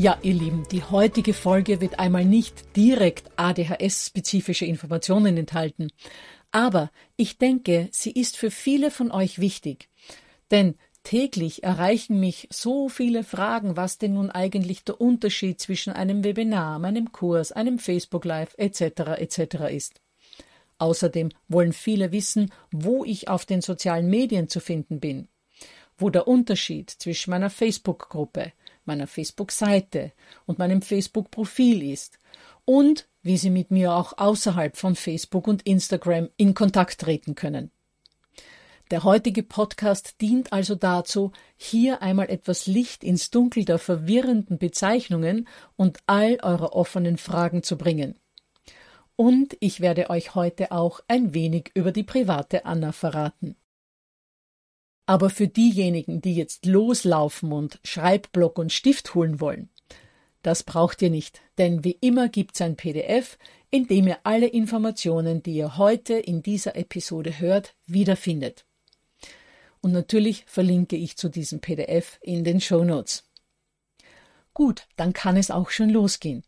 Ja, ihr Lieben, die heutige Folge wird einmal nicht direkt ADHS-spezifische Informationen enthalten. Aber ich denke, sie ist für viele von euch wichtig. Denn täglich erreichen mich so viele Fragen, was denn nun eigentlich der Unterschied zwischen einem Webinar, einem Kurs, einem Facebook Live etc. etc. ist. Außerdem wollen viele wissen, wo ich auf den sozialen Medien zu finden bin, wo der Unterschied zwischen meiner Facebook-Gruppe, meiner Facebook-Seite und meinem Facebook-Profil ist und wie Sie mit mir auch außerhalb von Facebook und Instagram in Kontakt treten können. Der heutige Podcast dient also dazu, hier einmal etwas Licht ins Dunkel der verwirrenden Bezeichnungen und all eurer offenen Fragen zu bringen. Und ich werde euch heute auch ein wenig über die private Anna verraten. Aber für diejenigen, die jetzt loslaufen und Schreibblock und Stift holen wollen, das braucht ihr nicht, denn wie immer gibt's ein PDF, in dem ihr alle Informationen, die ihr heute in dieser Episode hört, wiederfindet. Und natürlich verlinke ich zu diesem PDF in den Show Notes. Gut, dann kann es auch schon losgehen.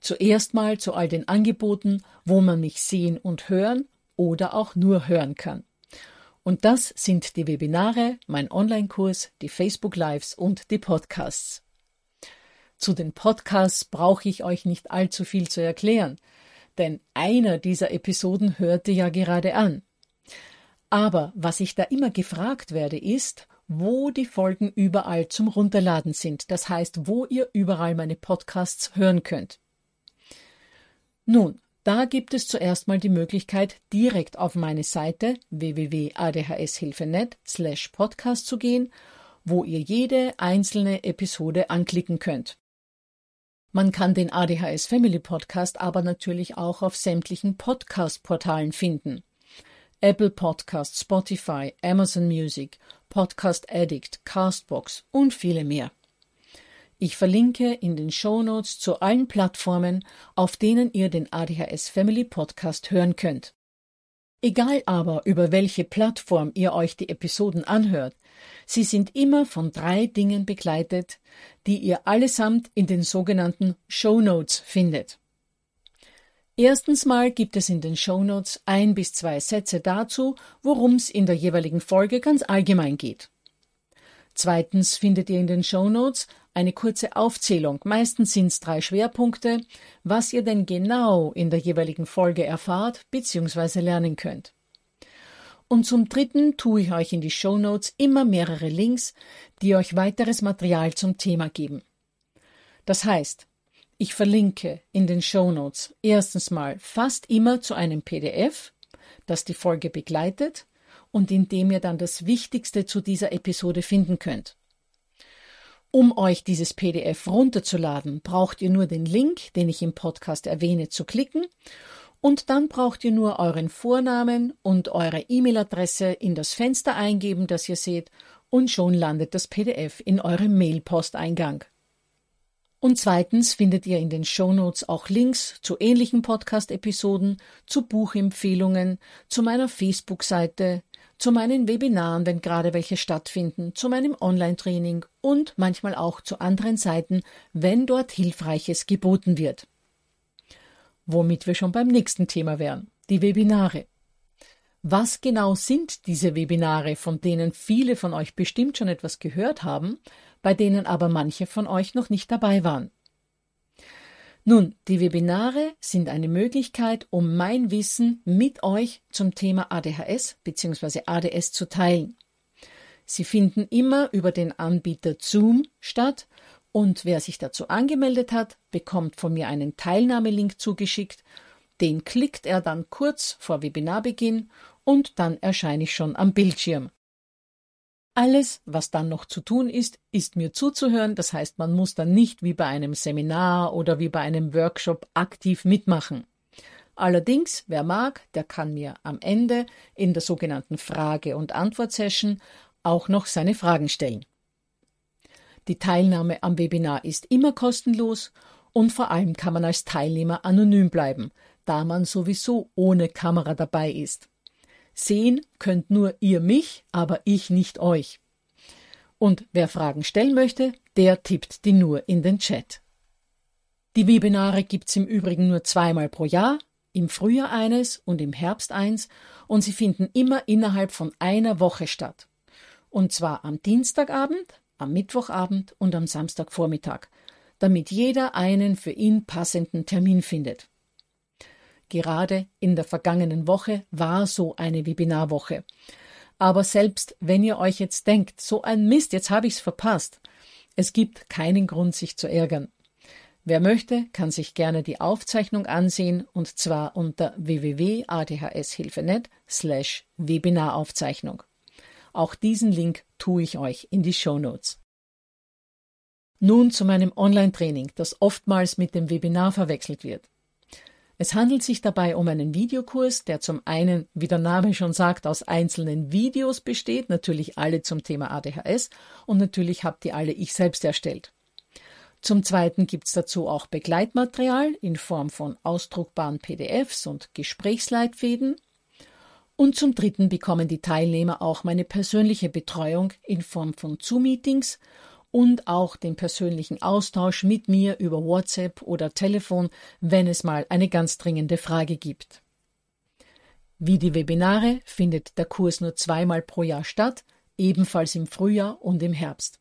Zuerst mal zu all den Angeboten, wo man mich sehen und hören oder auch nur hören kann. Und das sind die Webinare, mein Online-Kurs, die Facebook Lives und die Podcasts. Zu den Podcasts brauche ich euch nicht allzu viel zu erklären, denn einer dieser Episoden hörte ja gerade an. Aber was ich da immer gefragt werde, ist, wo die Folgen überall zum Runterladen sind, das heißt, wo ihr überall meine Podcasts hören könnt. Nun, da gibt es zuerst mal die Möglichkeit, direkt auf meine Seite www.adhshilfe.net slash podcast zu gehen, wo ihr jede einzelne Episode anklicken könnt. Man kann den ADHS Family Podcast aber natürlich auch auf sämtlichen Podcast-Portalen finden. Apple Podcast, Spotify, Amazon Music, Podcast Addict, Castbox und viele mehr. Ich verlinke in den Shownotes zu allen Plattformen, auf denen ihr den ADHS Family Podcast hören könnt. Egal aber, über welche Plattform ihr euch die Episoden anhört, sie sind immer von drei Dingen begleitet, die ihr allesamt in den sogenannten Shownotes findet. Erstens mal gibt es in den Shownotes ein bis zwei Sätze dazu, worum es in der jeweiligen Folge ganz allgemein geht. Zweitens findet ihr in den Shownotes eine kurze Aufzählung, meistens sind es drei Schwerpunkte, was ihr denn genau in der jeweiligen Folge erfahrt bzw. lernen könnt. Und zum Dritten tue ich euch in die Show Notes immer mehrere Links, die euch weiteres Material zum Thema geben. Das heißt, Ich verlinke in den Show Notes erstens mal fast immer zu einem PDF, das die Folge begleitet und in dem ihr dann das Wichtigste zu dieser Episode finden könnt. Um euch dieses PDF runterzuladen, braucht ihr nur den Link, den ich im Podcast erwähne, zu klicken und dann braucht ihr nur euren Vornamen und eure E-Mail-Adresse in das Fenster eingeben, das ihr seht, und schon landet das PDF in eurem Mail-Posteingang. Und zweitens findet ihr in den Shownotes auch Links zu ähnlichen Podcast-Episoden, zu Buchempfehlungen, zu meiner Facebook-Seite, zu meinen Webinaren, wenn gerade welche stattfinden, zu meinem Online-Training und manchmal auch zu anderen Seiten, wenn dort Hilfreiches geboten wird. Womit wir schon beim nächsten Thema wären, die Webinare. Was genau sind diese Webinare, von denen viele von euch bestimmt schon etwas gehört haben, bei denen aber manche von euch noch nicht dabei waren? Nun, die Webinare sind eine Möglichkeit, um mein Wissen mit euch zum Thema ADHS bzw. ADS zu teilen. Sie finden immer über den Anbieter Zoom statt und wer sich dazu angemeldet hat, bekommt von mir einen Teilnahmelink zugeschickt. Den klickt er dann kurz vor Webinarbeginn und dann erscheine ich schon am Bildschirm. Alles, was dann noch zu tun ist, ist mir zuzuhören, das heißt, man muss dann nicht wie bei einem Seminar oder wie bei einem Workshop aktiv mitmachen. Allerdings, wer mag, der kann mir am Ende in der sogenannten Frage- und Antwort-Session auch noch seine Fragen stellen. Die Teilnahme am Webinar ist immer kostenlos und vor allem kann man als Teilnehmer anonym bleiben, da man sowieso ohne Kamera dabei ist. Sehen könnt nur ihr mich, aber ich nicht euch. Und wer Fragen stellen möchte, der tippt die nur in den Chat. Die Webinare gibt's im Übrigen nur zweimal pro Jahr, im Frühjahr eines und im Herbst eins, und sie finden immer innerhalb von einer Woche statt. Und zwar am Dienstagabend, am Mittwochabend und am Samstagvormittag, damit jeder einen für ihn passenden Termin findet. Gerade in der vergangenen Woche war so eine Webinarwoche. Aber selbst wenn ihr euch jetzt denkt, so ein Mist, jetzt habe ich's verpasst, es gibt keinen Grund, sich zu ärgern. Wer möchte, kann sich gerne die Aufzeichnung ansehen und zwar unter www.adhshilfe.net slash Webinaraufzeichnung. Auch diesen Link tue ich euch in die Show Notes. Nun zu meinem Online-Training, das oftmals mit dem Webinar verwechselt wird. Es handelt sich dabei um einen Videokurs, der zum einen, wie der Name schon sagt, aus einzelnen Videos besteht, natürlich alle zum Thema ADHS und natürlich habt ihr alle ich selbst erstellt. Zum Zweiten gibt's dazu auch Begleitmaterial in Form von ausdruckbaren PDFs und Gesprächsleitfäden. Und zum Dritten bekommen die Teilnehmer auch meine persönliche Betreuung in Form von Zoom-Meetings und auch den persönlichen Austausch mit mir über WhatsApp oder Telefon, wenn es mal eine ganz dringende Frage gibt. Wie die Webinare findet der Kurs nur zweimal pro Jahr statt, ebenfalls im Frühjahr und im Herbst.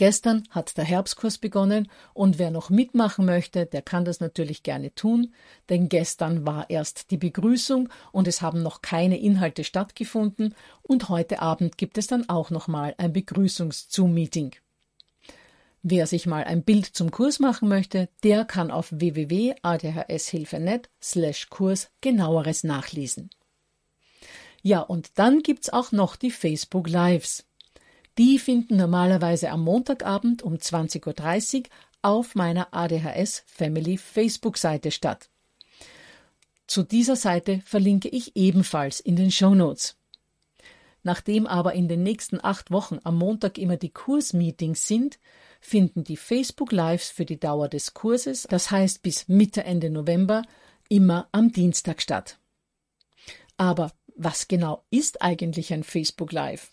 Gestern hat der Herbstkurs begonnen und wer noch mitmachen möchte, der kann das natürlich gerne tun, denn gestern war erst die Begrüßung und es haben noch keine Inhalte stattgefunden und heute Abend gibt es dann auch nochmal ein Begrüßungs-Zoom-Meeting. Wer sich mal ein Bild zum Kurs machen möchte, der kann auf www.adhshilfe.net slash Kurs genaueres nachlesen. Ja, und dann gibt's auch noch die Facebook Lives. Die finden normalerweise am Montagabend um 20.30 Uhr auf meiner ADHS Family Facebook-Seite statt. Zu dieser Seite verlinke ich ebenfalls in den Show Notes. Nachdem aber in den nächsten acht Wochen am Montag immer die Kursmeetings sind, finden die Facebook Lives für die Dauer des Kurses, das heißt bis Mitte Ende November, immer am Dienstag statt. Aber was genau ist eigentlich ein Facebook Live?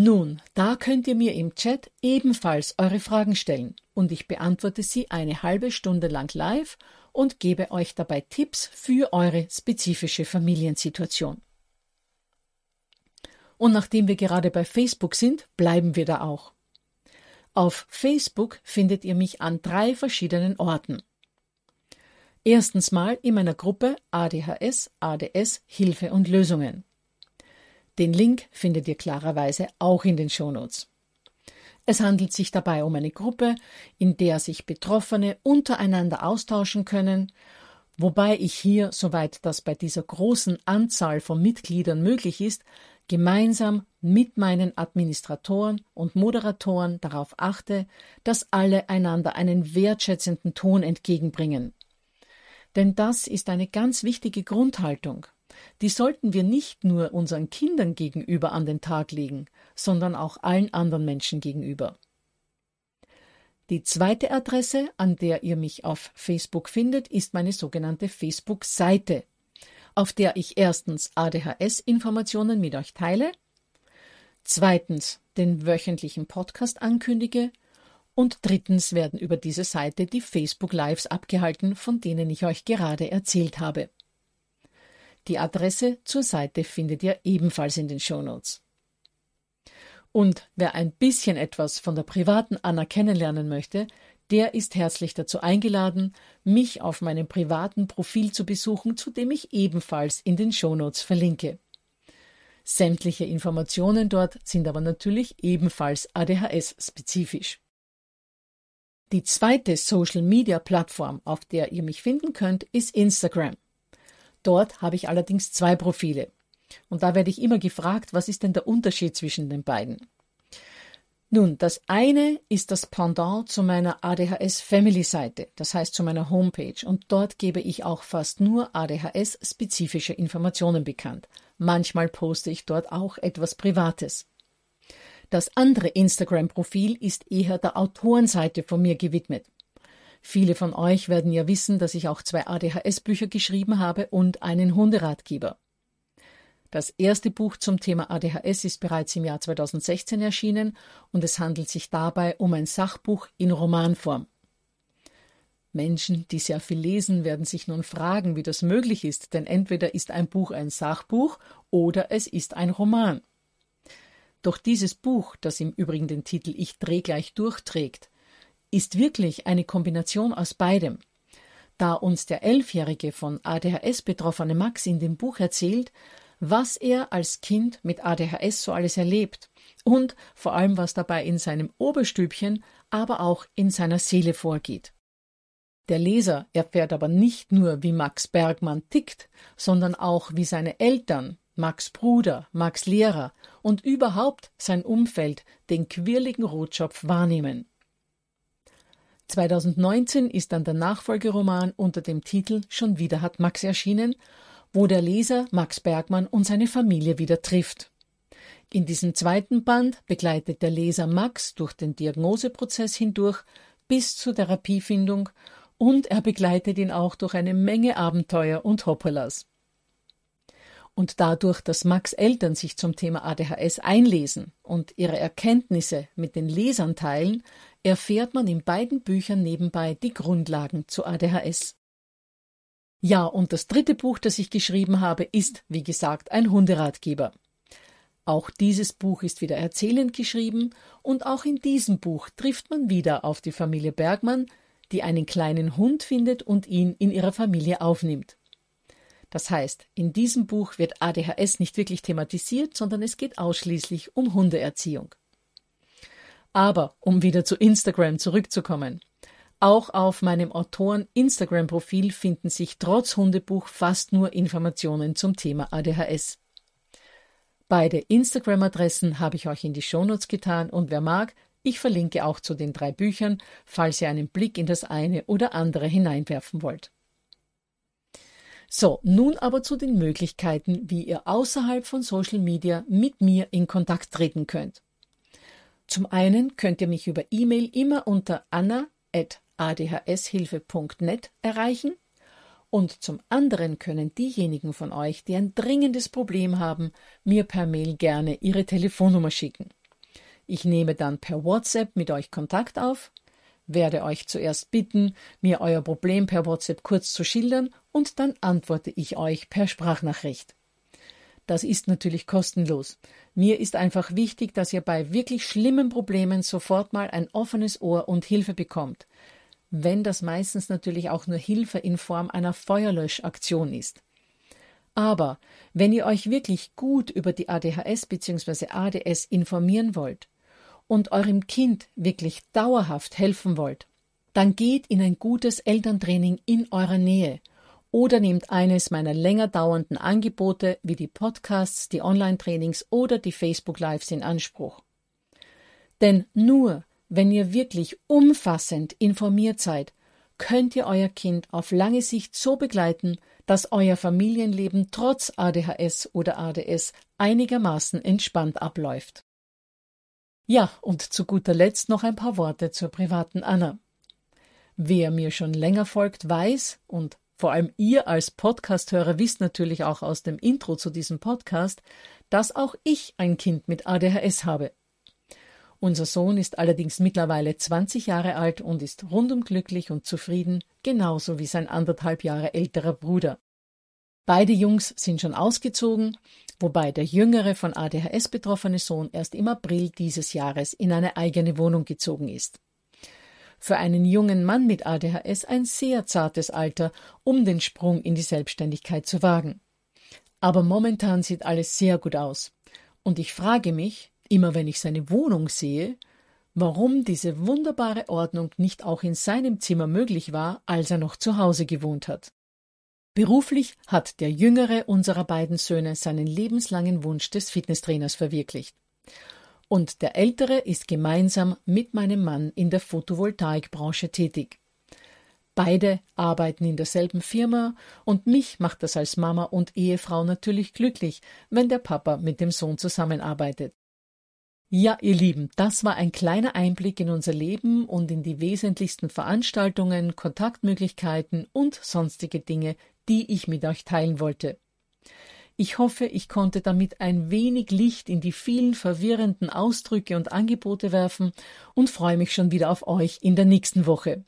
Nun, da könnt ihr mir im Chat ebenfalls eure Fragen stellen und ich beantworte sie eine halbe Stunde lang live und gebe euch dabei Tipps für eure spezifische Familiensituation. Und nachdem wir gerade bei Facebook sind, bleiben wir da auch. Auf Facebook findet ihr mich an drei verschiedenen Orten. Erstens mal in meiner Gruppe ADHS, ADS, Hilfe und Lösungen. Den Link findet ihr klarerweise auch in den Shownotes. Es handelt sich dabei um eine Gruppe, in der sich Betroffene untereinander austauschen können, wobei ich hier, soweit das bei dieser großen Anzahl von Mitgliedern möglich ist, gemeinsam mit meinen Administratoren und Moderatoren darauf achte, dass alle einander einen wertschätzenden Ton entgegenbringen. Denn das ist eine ganz wichtige Grundhaltung. Die sollten wir nicht nur unseren Kindern gegenüber an den Tag legen, sondern auch allen anderen Menschen gegenüber. Die zweite Adresse, an der ihr mich auf Facebook findet, ist meine sogenannte Facebook-Seite auf der ich erstens ADHS-Informationen mit euch teile, zweitens den wöchentlichen Podcast ankündige und drittens werden über diese Seite die Facebook Lives abgehalten, von denen ich euch gerade erzählt habe. Die Adresse zur Seite findet ihr ebenfalls in den Shownotes. Und wer ein bisschen etwas von der privaten Anna kennenlernen möchte, der ist herzlich dazu eingeladen, mich auf meinem privaten Profil zu besuchen, zu dem ich ebenfalls in den Shownotes verlinke. Sämtliche Informationen dort sind aber natürlich ebenfalls ADHS-spezifisch. Die zweite Social-Media-Plattform, auf der ihr mich finden könnt, ist Instagram. Dort habe ich allerdings zwei Profile. Und da werde ich immer gefragt, was ist denn der Unterschied zwischen den beiden? Nun, das eine ist das Pendant zu meiner ADHS Family Seite, das heißt zu meiner Homepage, und dort gebe ich auch fast nur ADHS spezifische Informationen bekannt. Manchmal poste ich dort auch etwas Privates. Das andere Instagram-Profil ist eher der Autorenseite von mir gewidmet. Viele von euch werden ja wissen, dass ich auch zwei ADHS-Bücher geschrieben habe und einen Hunderatgeber. Das erste Buch zum Thema ADHS ist bereits im Jahr 2016 erschienen und es handelt sich dabei um ein Sachbuch in Romanform. Menschen, die sehr viel lesen, werden sich nun fragen, wie das möglich ist, denn entweder ist ein Buch ein Sachbuch oder es ist ein Roman. Doch dieses Buch, das im Übrigen den Titel Ich dreh gleich durchträgt, ist wirklich eine Kombination aus beidem. Da uns der Elfjährige von ADHS betroffene Max in dem Buch erzählt, was er als Kind mit ADHS so alles erlebt und vor allem, was dabei in seinem Oberstübchen, aber auch in seiner Seele vorgeht. Der Leser erfährt aber nicht nur, wie Max Bergmann tickt, sondern auch, wie seine Eltern, Max Bruder, Max Lehrer und überhaupt sein Umfeld den quirligen Rotschopf wahrnehmen. 2019 ist dann der Nachfolgeroman unter dem Titel Schon wieder hat Max erschienen wo der Leser Max Bergmann und seine Familie wieder trifft. In diesem zweiten Band begleitet der Leser Max durch den Diagnoseprozess hindurch bis zur Therapiefindung und er begleitet ihn auch durch eine Menge Abenteuer und Hoppelas. Und dadurch, dass Max Eltern sich zum Thema ADHS einlesen und ihre Erkenntnisse mit den Lesern teilen, erfährt man in beiden Büchern nebenbei die Grundlagen zu ADHS. Ja, und das dritte Buch, das ich geschrieben habe, ist, wie gesagt, ein Hunderatgeber. Auch dieses Buch ist wieder erzählend geschrieben und auch in diesem Buch trifft man wieder auf die Familie Bergmann, die einen kleinen Hund findet und ihn in ihrer Familie aufnimmt. Das heißt, in diesem Buch wird ADHS nicht wirklich thematisiert, sondern es geht ausschließlich um Hundeerziehung. Aber um wieder zu Instagram zurückzukommen. Auch auf meinem Autoren-Instagram-Profil finden sich trotz Hundebuch fast nur Informationen zum Thema ADHS. Beide Instagram-Adressen habe ich euch in die Shownotes getan und wer mag, ich verlinke auch zu den drei Büchern, falls ihr einen Blick in das eine oder andere hineinwerfen wollt. So, nun aber zu den Möglichkeiten, wie ihr außerhalb von Social Media mit mir in Kontakt treten könnt. Zum einen könnt ihr mich über E-Mail immer unter anna@ adhshilfe.net erreichen und zum anderen können diejenigen von euch, die ein dringendes Problem haben, mir per Mail gerne ihre Telefonnummer schicken. Ich nehme dann per WhatsApp mit euch Kontakt auf, werde euch zuerst bitten, mir euer Problem per WhatsApp kurz zu schildern und dann antworte ich euch per Sprachnachricht. Das ist natürlich kostenlos. Mir ist einfach wichtig, dass ihr bei wirklich schlimmen Problemen sofort mal ein offenes Ohr und Hilfe bekommt wenn das meistens natürlich auch nur Hilfe in Form einer Feuerlöschaktion ist. Aber wenn ihr euch wirklich gut über die ADHS bzw. ADS informieren wollt und eurem Kind wirklich dauerhaft helfen wollt, dann geht in ein gutes Elterntraining in eurer Nähe oder nehmt eines meiner länger dauernden Angebote wie die Podcasts, die Online-Trainings oder die Facebook-Lives in Anspruch. Denn nur wenn ihr wirklich umfassend informiert seid, könnt ihr euer Kind auf lange Sicht so begleiten, dass euer Familienleben trotz ADHS oder ADS einigermaßen entspannt abläuft. Ja, und zu guter Letzt noch ein paar Worte zur privaten Anna. Wer mir schon länger folgt, weiß, und vor allem ihr als Podcasthörer wisst natürlich auch aus dem Intro zu diesem Podcast, dass auch ich ein Kind mit ADHS habe. Unser Sohn ist allerdings mittlerweile 20 Jahre alt und ist rundum glücklich und zufrieden, genauso wie sein anderthalb Jahre älterer Bruder. Beide Jungs sind schon ausgezogen, wobei der jüngere von ADHS betroffene Sohn erst im April dieses Jahres in eine eigene Wohnung gezogen ist. Für einen jungen Mann mit ADHS ein sehr zartes Alter, um den Sprung in die Selbstständigkeit zu wagen. Aber momentan sieht alles sehr gut aus. Und ich frage mich, immer wenn ich seine Wohnung sehe, warum diese wunderbare Ordnung nicht auch in seinem Zimmer möglich war, als er noch zu Hause gewohnt hat. Beruflich hat der jüngere unserer beiden Söhne seinen lebenslangen Wunsch des Fitnesstrainers verwirklicht. Und der ältere ist gemeinsam mit meinem Mann in der Photovoltaikbranche tätig. Beide arbeiten in derselben Firma und mich macht das als Mama und Ehefrau natürlich glücklich, wenn der Papa mit dem Sohn zusammenarbeitet. Ja, ihr Lieben, das war ein kleiner Einblick in unser Leben und in die wesentlichsten Veranstaltungen, Kontaktmöglichkeiten und sonstige Dinge, die ich mit euch teilen wollte. Ich hoffe, ich konnte damit ein wenig Licht in die vielen verwirrenden Ausdrücke und Angebote werfen und freue mich schon wieder auf euch in der nächsten Woche.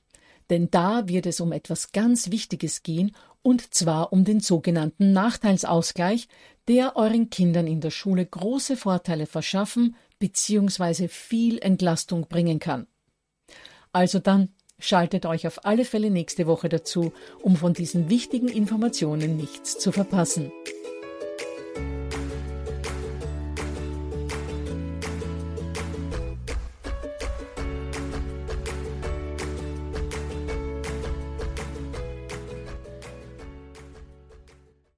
Denn da wird es um etwas ganz Wichtiges gehen, und zwar um den sogenannten Nachteilsausgleich, der euren Kindern in der Schule große Vorteile verschaffen, beziehungsweise viel Entlastung bringen kann. Also dann schaltet euch auf alle Fälle nächste Woche dazu, um von diesen wichtigen Informationen nichts zu verpassen.